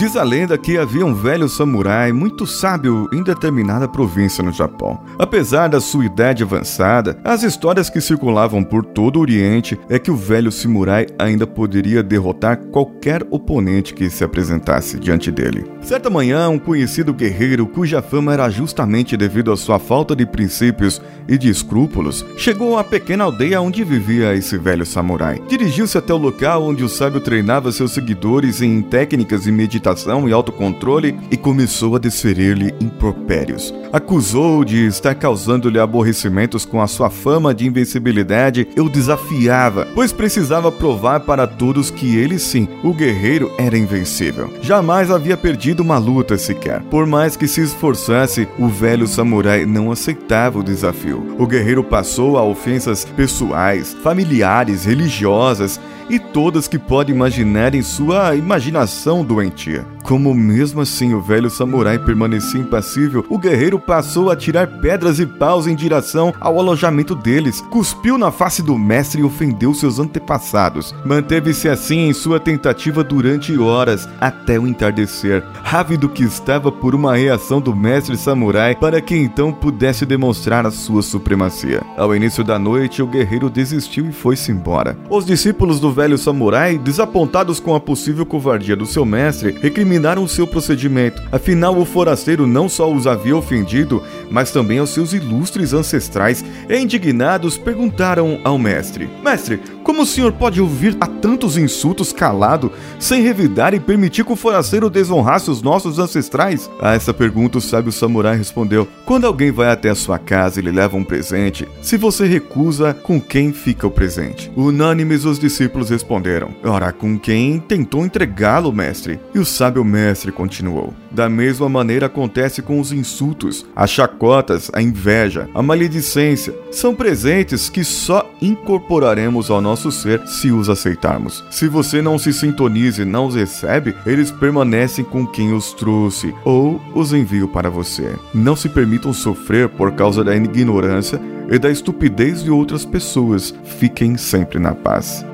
Diz a lenda que havia um velho samurai muito sábio em determinada província no Japão. Apesar da sua idade avançada, as histórias que circulavam por todo o Oriente é que o velho samurai ainda poderia derrotar qualquer oponente que se apresentasse diante dele. Certa manhã, um conhecido guerreiro cuja fama era justamente devido à sua falta de princípios e de escrúpulos, chegou à pequena aldeia onde vivia esse velho samurai. Dirigiu-se até o local onde o sábio treinava seus seguidores em técnicas e meditação e autocontrole e começou a desferir-lhe impropérios. Acusou de estar causando-lhe aborrecimentos com a sua fama de invencibilidade e o desafiava, pois precisava provar para todos que ele sim, o guerreiro, era invencível. Jamais havia perdido uma luta sequer. Por mais que se esforçasse, o velho samurai não aceitava o desafio. O guerreiro passou a ofensas pessoais, familiares, religiosas e todas que pode imaginar em sua imaginação doentia. Como mesmo assim o velho samurai permanecia impassível, o guerreiro passou a tirar pedras e paus em direção ao alojamento deles, cuspiu na face do mestre e ofendeu seus antepassados. Manteve-se assim em sua tentativa durante horas, até o entardecer, rávido que estava por uma reação do mestre samurai para que então pudesse demonstrar a sua supremacia. Ao início da noite, o guerreiro desistiu e foi-se embora. Os discípulos do velho samurai, desapontados com a possível covardia do seu mestre, recriminaram seu procedimento. Afinal, o forasteiro não só os havia ofendido, mas também aos seus ilustres ancestrais, indignados perguntaram ao mestre: Mestre, como o senhor pode ouvir a tantos insultos calado, sem revidar e permitir que o forasteiro desonrasse os nossos ancestrais? A essa pergunta, o sábio samurai respondeu: Quando alguém vai até a sua casa e lhe leva um presente, se você recusa, com quem fica o presente? Unânimes os discípulos responderam: Ora, com quem tentou entregá-lo, mestre? E o sábio mestre continuou: Da mesma maneira acontece com os insultos, as chacotas, a inveja, a maledicência. São presentes que só incorporaremos ao nosso ser se os aceitarmos. Se você não se sintoniza e não os recebe, eles permanecem com quem os trouxe ou os envio para você. Não se permitam sofrer por causa da ignorância e da estupidez de outras pessoas. Fiquem sempre na paz.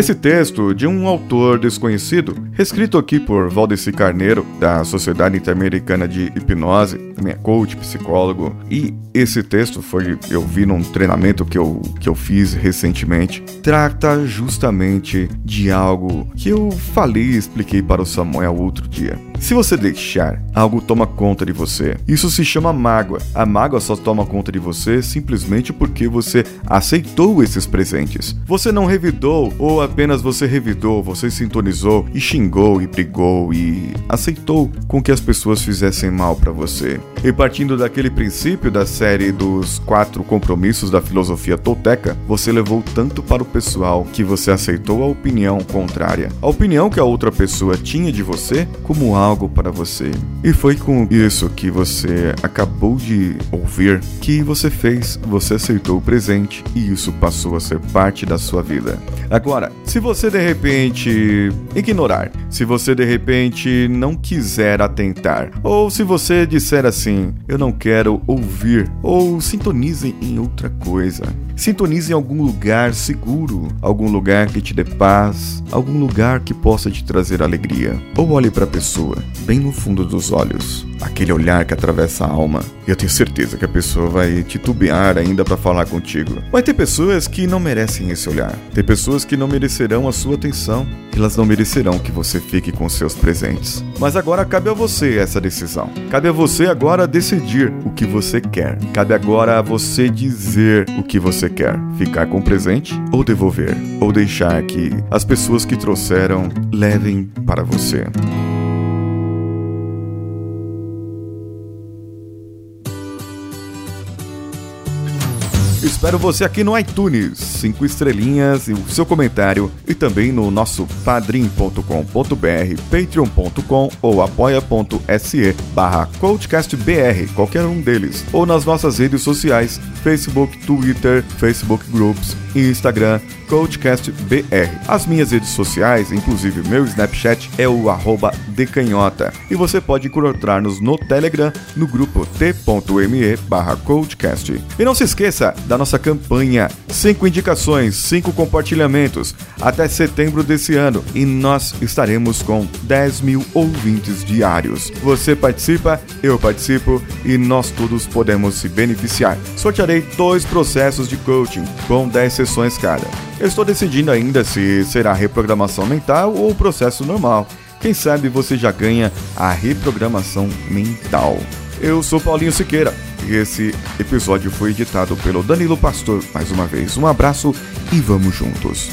Esse texto, de um autor desconhecido, escrito aqui por Valdeci Carneiro, da Sociedade Interamericana de Hipnose, minha coach, psicólogo, e esse texto foi eu vi num treinamento que eu, que eu fiz recentemente, trata justamente de algo que eu falei e expliquei para o Samuel outro dia. Se você deixar, algo toma conta de você. Isso se chama mágoa. A mágoa só toma conta de você simplesmente porque você aceitou esses presentes. Você não revidou ou apenas você revidou, você sintonizou e xingou e brigou e aceitou com que as pessoas fizessem mal para você. E partindo daquele princípio da série dos quatro compromissos da filosofia tolteca, você levou tanto para o pessoal que você aceitou a opinião contrária. A opinião que a outra pessoa tinha de você como algo para você. E foi com isso que você acabou de ouvir que você fez, você aceitou o presente e isso passou a ser parte da sua vida. Agora, se você de repente ignorar, se você de repente não quiser atentar, ou se você disser assim, eu não quero ouvir, ou sintonize em outra coisa. Sintonize em algum lugar seguro, algum lugar que te dê paz, algum lugar que possa te trazer alegria. Ou olhe para a pessoa, bem no fundo dos olhos, aquele olhar que atravessa a alma. Eu tenho certeza que a pessoa vai titubear ainda para falar contigo. Vai ter pessoas que não merecem esse olhar. Tem pessoas que não merecerão a sua atenção. Elas não merecerão que você fique com seus presentes. Mas agora cabe a você essa decisão. Cabe a você agora decidir o que você quer. Cabe agora a você dizer o que você quer. Ficar com o presente ou devolver. Ou deixar que as pessoas que trouxeram levem para você. Espero você aqui no iTunes, cinco estrelinhas e o seu comentário. E também no nosso padrim.com.br, patreon.com ou apoia.se barra coachcastbr, qualquer um deles, ou nas nossas redes sociais, Facebook, Twitter, Facebook Groups e Instagram, CoachCastBR. As minhas redes sociais, inclusive meu Snapchat, é o arroba decanhota. E você pode encontrar-nos no Telegram, no grupo t.me barra CoachCast. E não se esqueça da nossa campanha, 5 indicações, 5 compartilhamentos, até setembro desse ano. E nós estaremos com 10 mil ouvintes diários. Você participa, eu participo e nós todos podemos se beneficiar. Sortearei dois processos de coaching com 10 sessões cada. Eu estou decidindo ainda se será reprogramação mental ou processo normal. Quem sabe você já ganha a reprogramação mental. Eu sou Paulinho Siqueira e esse episódio foi editado pelo Danilo Pastor. Mais uma vez, um abraço e vamos juntos.